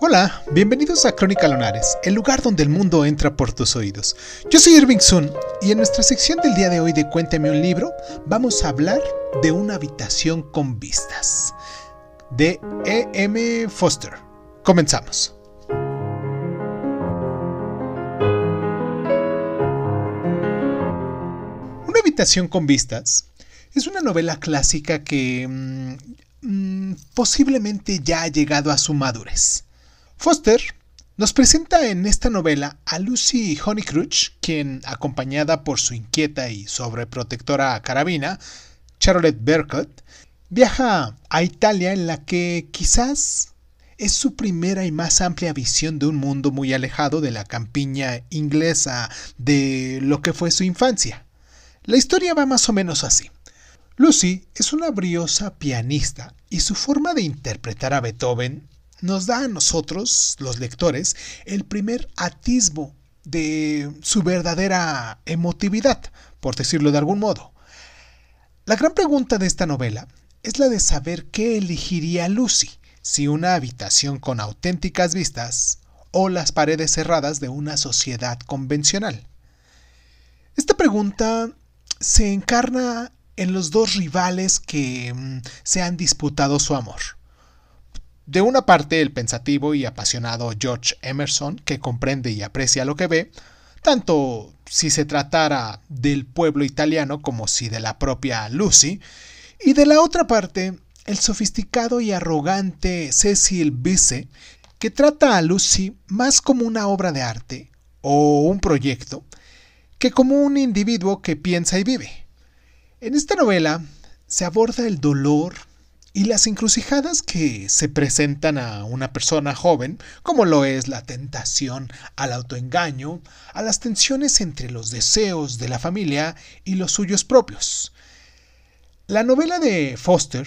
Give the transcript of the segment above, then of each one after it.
Hola, bienvenidos a Crónica Lonares, el lugar donde el mundo entra por tus oídos. Yo soy Irving Sun y en nuestra sección del día de hoy de Cuéntame un libro vamos a hablar de una habitación con vistas de E. M. Foster. Comenzamos. Una habitación con vistas es una novela clásica que mm, mm, posiblemente ya ha llegado a su madurez. Foster nos presenta en esta novela a Lucy Honeycrush, quien, acompañada por su inquieta y sobreprotectora carabina, Charlotte Bercott, viaja a Italia en la que quizás es su primera y más amplia visión de un mundo muy alejado de la campiña inglesa de lo que fue su infancia. La historia va más o menos así. Lucy es una briosa pianista y su forma de interpretar a Beethoven nos da a nosotros, los lectores, el primer atisbo de su verdadera emotividad, por decirlo de algún modo. La gran pregunta de esta novela es la de saber qué elegiría Lucy, si una habitación con auténticas vistas o las paredes cerradas de una sociedad convencional. Esta pregunta se encarna en los dos rivales que mm, se han disputado su amor. De una parte, el pensativo y apasionado George Emerson, que comprende y aprecia lo que ve, tanto si se tratara del pueblo italiano como si de la propia Lucy, y de la otra parte, el sofisticado y arrogante Cecil Bisse, que trata a Lucy más como una obra de arte o un proyecto que como un individuo que piensa y vive. En esta novela se aborda el dolor y las encrucijadas que se presentan a una persona joven, como lo es la tentación al autoengaño, a las tensiones entre los deseos de la familia y los suyos propios. La novela de Foster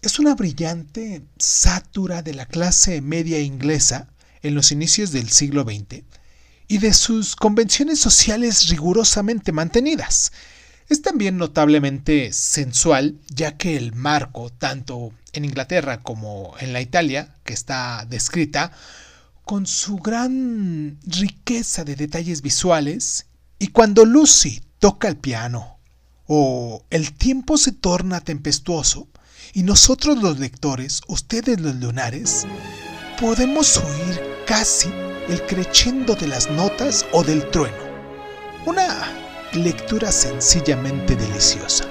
es una brillante sátura de la clase media inglesa en los inicios del siglo XX y de sus convenciones sociales rigurosamente mantenidas, es también notablemente sensual, ya que el marco, tanto en Inglaterra como en la Italia, que está descrita, con su gran riqueza de detalles visuales, y cuando Lucy toca el piano, o el tiempo se torna tempestuoso, y nosotros los lectores, ustedes los lunares, podemos oír casi el crescendo de las notas o del trueno. Una lectura sencillamente deliciosa.